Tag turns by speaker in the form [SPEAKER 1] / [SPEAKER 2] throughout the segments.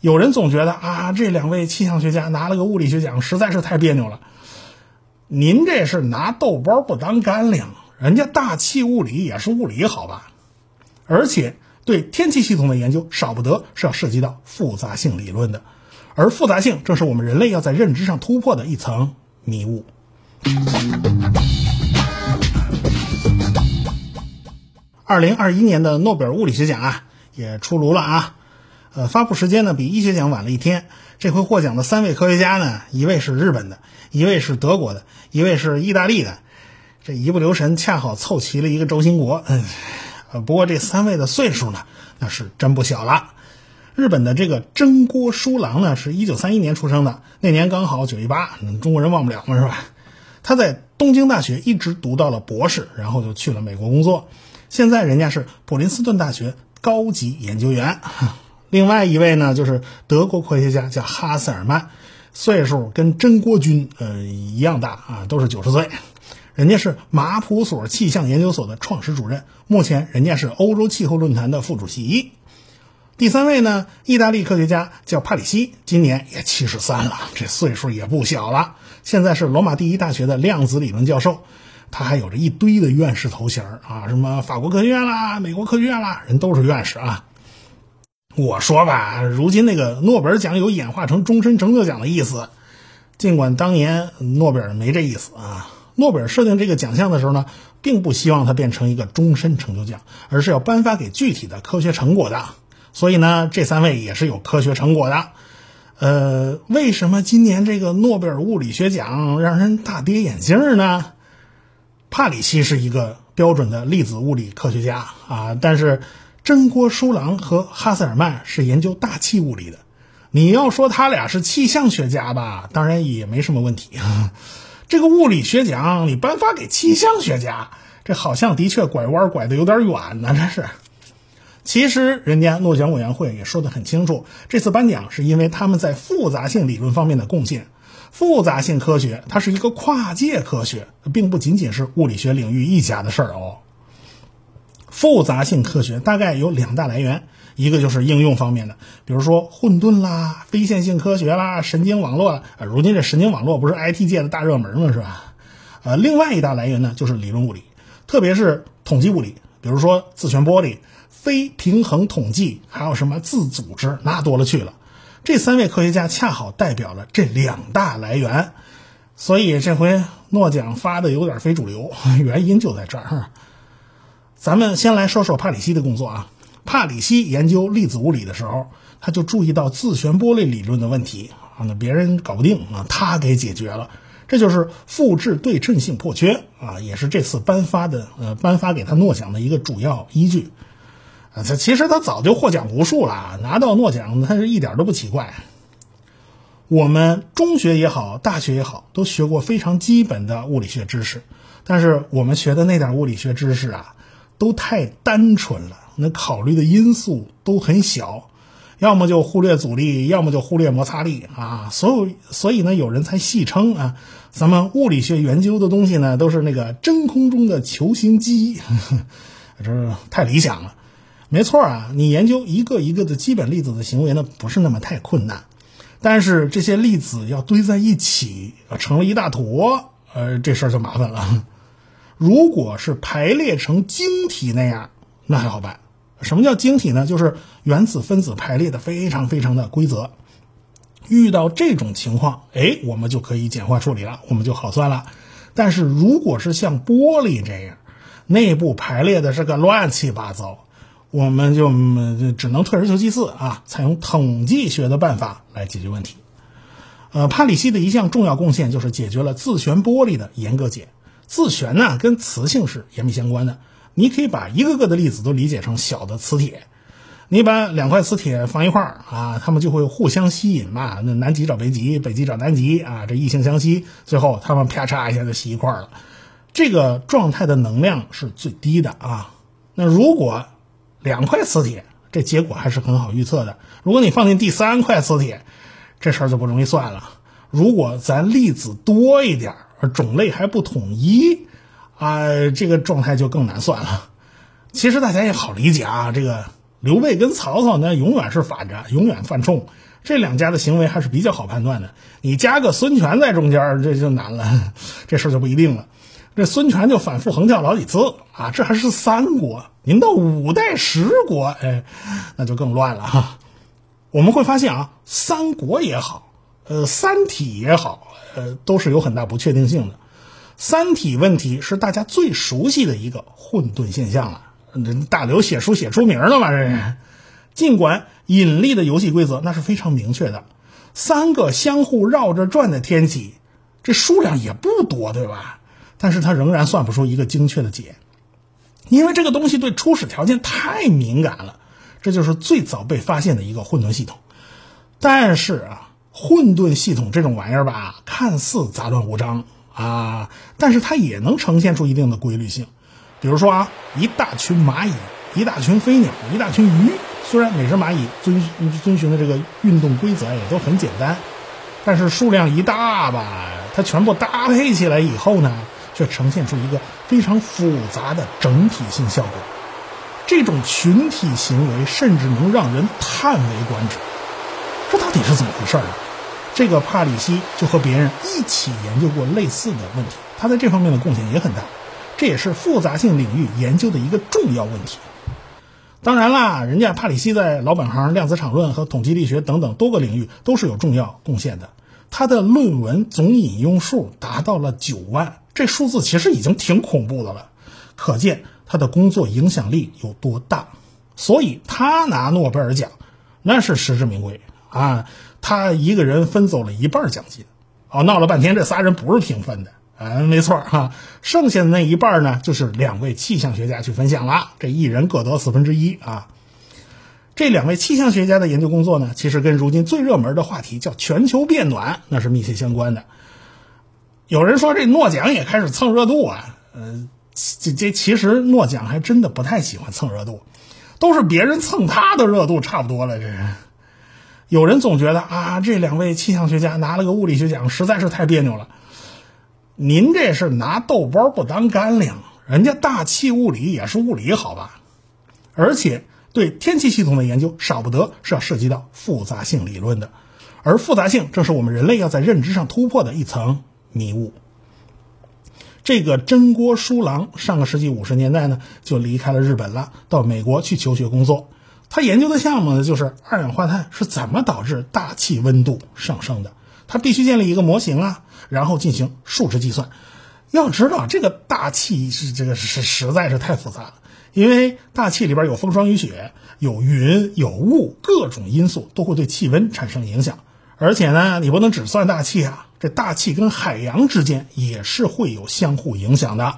[SPEAKER 1] 有人总觉得啊，这两位气象学家拿了个物理学奖，实在是太别扭了。您这是拿豆包不当干粮，人家大气物理也是物理，好吧？而且对天气系统的研究，少不得是要涉及到复杂性理论的，而复杂性正是我们人类要在认知上突破的一层迷雾。二零二一年的诺贝尔物理学奖啊，也出炉了啊。呃，发布时间呢比医学奖晚了一天。这回获奖的三位科学家呢，一位是日本的，一位是德国的，一位是意大利的。这一不留神，恰好凑齐了一个轴心国。嗯，呃，不过这三位的岁数呢，那是真不小了。日本的这个真锅书郎呢，是一九三一年出生的，那年刚好九一八，中国人忘不了嘛，是吧？他在东京大学一直读到了博士，然后就去了美国工作。现在人家是普林斯顿大学高级研究员。另外一位呢，就是德国科学家，叫哈塞尔曼，岁数跟真锅君呃一样大啊，都是九十岁。人家是马普所气象研究所的创始主任，目前人家是欧洲气候论坛的副主席。第三位呢，意大利科学家叫帕里西，今年也七十三了，这岁数也不小了。现在是罗马第一大学的量子理论教授，他还有着一堆的院士头衔啊，什么法国科学院啦、美国科学院啦，人都是院士啊。我说吧，如今那个诺贝尔奖有演化成终身成就奖的意思，尽管当年诺贝尔没这意思啊。诺贝尔设定这个奖项的时候呢，并不希望它变成一个终身成就奖，而是要颁发给具体的科学成果的。所以呢，这三位也是有科学成果的。呃，为什么今年这个诺贝尔物理学奖让人大跌眼镜呢？帕里西是一个标准的粒子物理科学家啊，但是。真锅书郎和哈塞尔曼是研究大气物理的，你要说他俩是气象学家吧，当然也没什么问题啊。这个物理学奖你颁发给气象学家，这好像的确拐弯拐的有点远呢。这是，其实人家诺奖委员会也说得很清楚，这次颁奖是因为他们在复杂性理论方面的贡献。复杂性科学它是一个跨界科学，并不仅仅是物理学领域一家的事儿哦。复杂性科学大概有两大来源，一个就是应用方面的，比如说混沌啦、非线性科学啦、神经网络。呃，如今这神经网络不是 IT 界的大热门吗？是吧？呃，另外一大来源呢，就是理论物理，特别是统计物理，比如说自旋玻璃、非平衡统计，还有什么自组织，那多了去了。这三位科学家恰好代表了这两大来源，所以这回诺奖发的有点非主流，原因就在这儿。咱们先来说说帕里西的工作啊。帕里西研究粒子物理的时候，他就注意到自旋玻璃理论的问题啊，那别人搞不定啊，他给解决了。这就是复制对称性破缺啊，也是这次颁发的呃颁发给他诺奖的一个主要依据啊。他其实他早就获奖无数了，拿到诺奖他是一点都不奇怪。我们中学也好，大学也好，都学过非常基本的物理学知识，但是我们学的那点物理学知识啊。都太单纯了，那考虑的因素都很小，要么就忽略阻力，要么就忽略摩擦力啊。所有所以呢，有人才戏称啊，咱们物理学研究的东西呢，都是那个真空中的球形机，这太理想了。没错啊，你研究一个一个的基本粒子的行为呢，不是那么太困难，但是这些粒子要堆在一起，成了一大坨，呃，这事儿就麻烦了。如果是排列成晶体那样，那还好办。什么叫晶体呢？就是原子分子排列的非常非常的规则。遇到这种情况，哎，我们就可以简化处理了，我们就好算了。但是如果是像玻璃这样，内部排列的是个乱七八糟，我们就只能退而求其次啊，采用统计学的办法来解决问题。呃，帕里西的一项重要贡献就是解决了自旋玻璃的严格解。自旋呢，跟磁性是严密相关的。你可以把一个个的粒子都理解成小的磁铁。你把两块磁铁放一块儿啊，它们就会互相吸引嘛。那南极找北极，北极找南极啊，这异性相吸，最后它们啪嚓一下就吸一块了。这个状态的能量是最低的啊。那如果两块磁铁，这结果还是很好预测的。如果你放进第三块磁铁，这事儿就不容易算了。如果咱粒子多一点儿。而种类还不统一，啊，这个状态就更难算了。其实大家也好理解啊，这个刘备跟曹操呢，永远是反着，永远犯冲。这两家的行为还是比较好判断的。你加个孙权在中间，这就难了，这事就不一定了。这孙权就反复横跳老几次啊，这还是三国，您到五代十国，哎，那就更乱了哈。我们会发现啊，三国也好，呃，三体也好，呃，都是有很大不确定性的。三体问题是大家最熟悉的一个混沌现象了。这大刘写书写出名了嘛？这是。尽管引力的游戏规则那是非常明确的，三个相互绕着转的天体，这数量也不多，对吧？但是它仍然算不出一个精确的解，因为这个东西对初始条件太敏感了。这就是最早被发现的一个混沌系统。但是啊，混沌系统这种玩意儿吧，看似杂乱无章。啊，但是它也能呈现出一定的规律性，比如说啊，一大群蚂蚁，一大群飞鸟，一大群鱼，虽然每只蚂蚁遵遵循的这个运动规则也都很简单，但是数量一大吧，它全部搭配起来以后呢，却呈现出一个非常复杂的整体性效果。这种群体行为甚至能让人叹为观止，这到底是怎么回事呢？这个帕里西就和别人一起研究过类似的问题，他在这方面的贡献也很大，这也是复杂性领域研究的一个重要问题。当然啦，人家帕里西在老本行、量子场论和统计力学等等多个领域都是有重要贡献的。他的论文总引用数达到了九万，这数字其实已经挺恐怖的了，可见他的工作影响力有多大。所以他拿诺贝尔奖，那是实至名归啊。他一个人分走了一半奖金，哦，闹了半天这仨人不是平分的，嗯，没错哈，剩下的那一半呢，就是两位气象学家去分享了，这一人各得四分之一啊。这两位气象学家的研究工作呢，其实跟如今最热门的话题叫全球变暖那是密切相关的。有人说这诺奖也开始蹭热度啊，呃，这这其实诺奖还真的不太喜欢蹭热度，都是别人蹭他的热度差不多了，这是。有人总觉得啊，这两位气象学家拿了个物理学奖，实在是太别扭了。您这是拿豆包不当干粮，人家大气物理也是物理，好吧？而且对天气系统的研究，少不得是要涉及到复杂性理论的，而复杂性正是我们人类要在认知上突破的一层迷雾。这个真锅书郎上个世纪五十年代呢，就离开了日本了，到美国去求学工作。他研究的项目呢，就是二氧化碳是怎么导致大气温度上升的。他必须建立一个模型啊，然后进行数值计算。要知道，这个大气是这个是实在是太复杂了，因为大气里边有风霜雨雪，有云有雾，各种因素都会对气温产生影响。而且呢，你不能只算大气啊，这大气跟海洋之间也是会有相互影响的。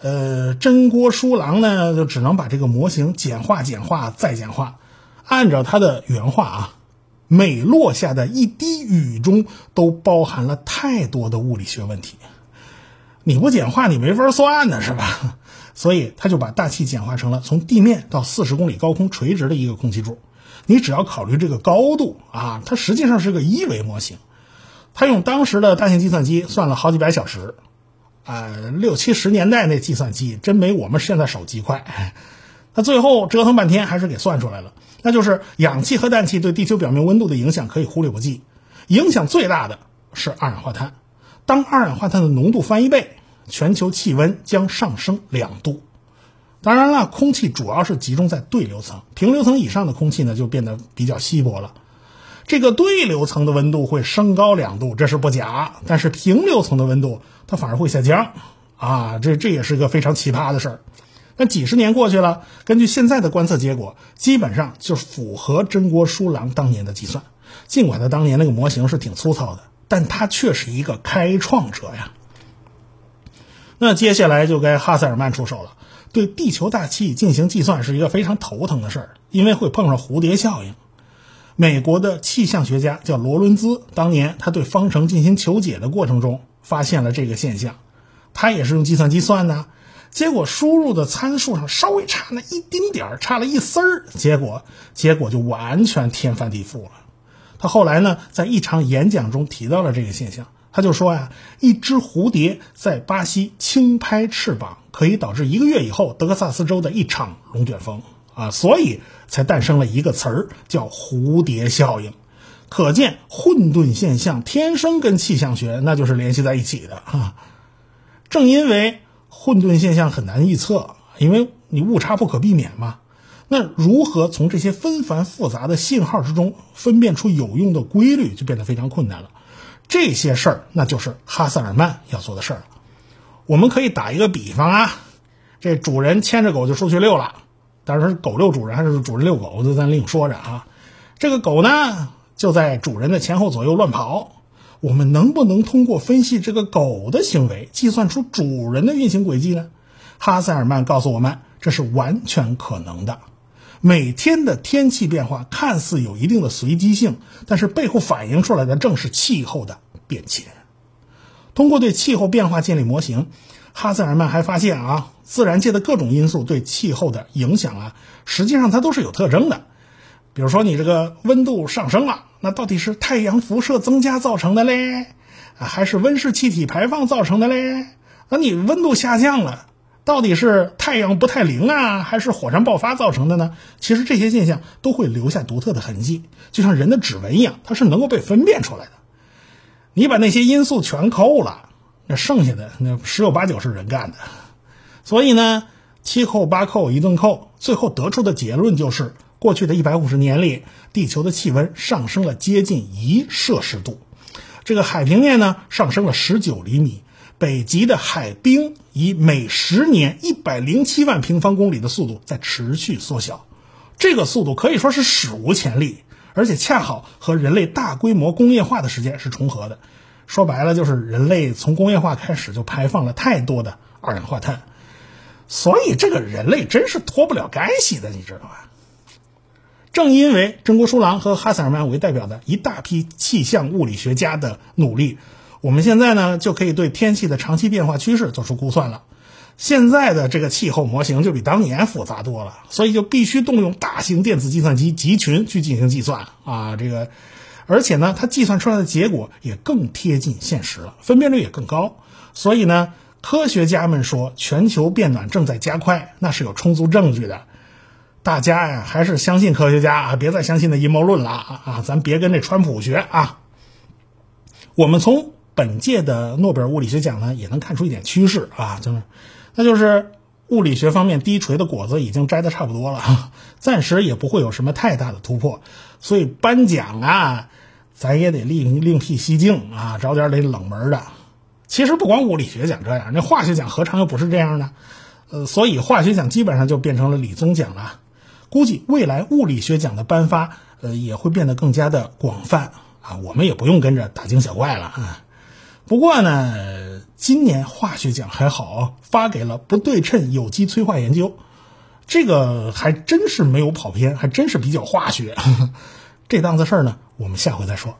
[SPEAKER 1] 呃，真锅书郎呢，就只能把这个模型简化、简化再简化。按照他的原话啊，每落下的一滴雨中都包含了太多的物理学问题。你不简化，你没法算呢，是吧？所以他就把大气简化成了从地面到四十公里高空垂直的一个空气柱。你只要考虑这个高度啊，它实际上是个一维模型。他用当时的大型计算机算了好几百小时。呃，六七十年代那计算机真没我们现在手机快。他最后折腾半天还是给算出来了，那就是氧气和氮气对地球表面温度的影响可以忽略不计，影响最大的是二氧化碳。当二氧化碳的浓度翻一倍，全球气温将上升两度。当然了，空气主要是集中在对流层，平流层以上的空气呢就变得比较稀薄了。这个对流层的温度会升高两度，这是不假。但是平流层的温度它反而会下降，啊，这这也是个非常奇葩的事儿。那几十年过去了，根据现在的观测结果，基本上就符合真锅书郎当年的计算。尽管他当年那个模型是挺粗糙的，但他却是一个开创者呀。那接下来就该哈塞尔曼出手了。对地球大气进行计算是一个非常头疼的事儿，因为会碰上蝴蝶效应。美国的气象学家叫罗伦兹，当年他对方程进行求解的过程中发现了这个现象，他也是用计算机算的，结果输入的参数上稍微差那一丁点儿，差了一丝儿，结果结果就完全天翻地覆了。他后来呢，在一场演讲中提到了这个现象，他就说呀，一只蝴蝶在巴西轻拍翅膀，可以导致一个月以后德克萨斯州的一场龙卷风。啊，所以才诞生了一个词儿叫蝴蝶效应。可见混沌现象天生跟气象学那就是联系在一起的啊。正因为混沌现象很难预测，因为你误差不可避免嘛。那如何从这些纷繁复杂的信号之中分辨出有用的规律，就变得非常困难了。这些事儿，那就是哈塞尔曼要做的事儿了。我们可以打一个比方啊，这主人牵着狗就出去遛了，当然是狗遛主人还是主人遛狗，就咱另说着啊。这个狗呢，就在主人的前后左右乱跑。我们能不能通过分析这个狗的行为，计算出主人的运行轨迹呢？哈塞尔曼告诉我们，这是完全可能的。每天的天气变化看似有一定的随机性，但是背后反映出来的正是气候的变迁。通过对气候变化建立模型，哈塞尔曼还发现啊，自然界的各种因素对气候的影响啊，实际上它都是有特征的。比如说，你这个温度上升了，那到底是太阳辐射增加造成的嘞，啊，还是温室气体排放造成的嘞？那你温度下降了？到底是太阳不太灵啊，还是火山爆发造成的呢？其实这些现象都会留下独特的痕迹，就像人的指纹一样，它是能够被分辨出来的。你把那些因素全扣了，那剩下的那十有八九是人干的。所以呢，七扣八扣一顿扣，最后得出的结论就是：过去的一百五十年里，地球的气温上升了接近一摄氏度，这个海平面呢上升了十九厘米。北极的海冰以每十年一百零七万平方公里的速度在持续缩小，这个速度可以说是史无前例，而且恰好和人类大规模工业化的时间是重合的。说白了，就是人类从工业化开始就排放了太多的二氧化碳，所以这个人类真是脱不了干系的，你知道吧？正因为真国书郎和哈塞尔曼为代表的一大批气象物理学家的努力。我们现在呢，就可以对天气的长期变化趋势做出估算了。现在的这个气候模型就比当年复杂多了，所以就必须动用大型电子计算机集群去进行计算啊。这个，而且呢，它计算出来的结果也更贴近现实了，分辨率也更高。所以呢，科学家们说全球变暖正在加快，那是有充足证据的。大家呀，还是相信科学家啊，别再相信那阴谋论了啊啊！咱别跟这川普学啊。我们从本届的诺贝尔物理学奖呢，也能看出一点趋势啊，就是，那就是物理学方面低垂的果子已经摘的差不多了，暂时也不会有什么太大的突破，所以颁奖啊，咱也得另另辟蹊径啊，找点得冷门的。其实不光物理学奖这样，那化学奖何尝又不是这样呢？呃，所以化学奖基本上就变成了理综奖了。估计未来物理学奖的颁发，呃，也会变得更加的广泛啊，我们也不用跟着大惊小怪了啊。不过呢，今年化学奖还好，发给了不对称有机催化研究，这个还真是没有跑偏，还真是比较化学。这档子事儿呢，我们下回再说。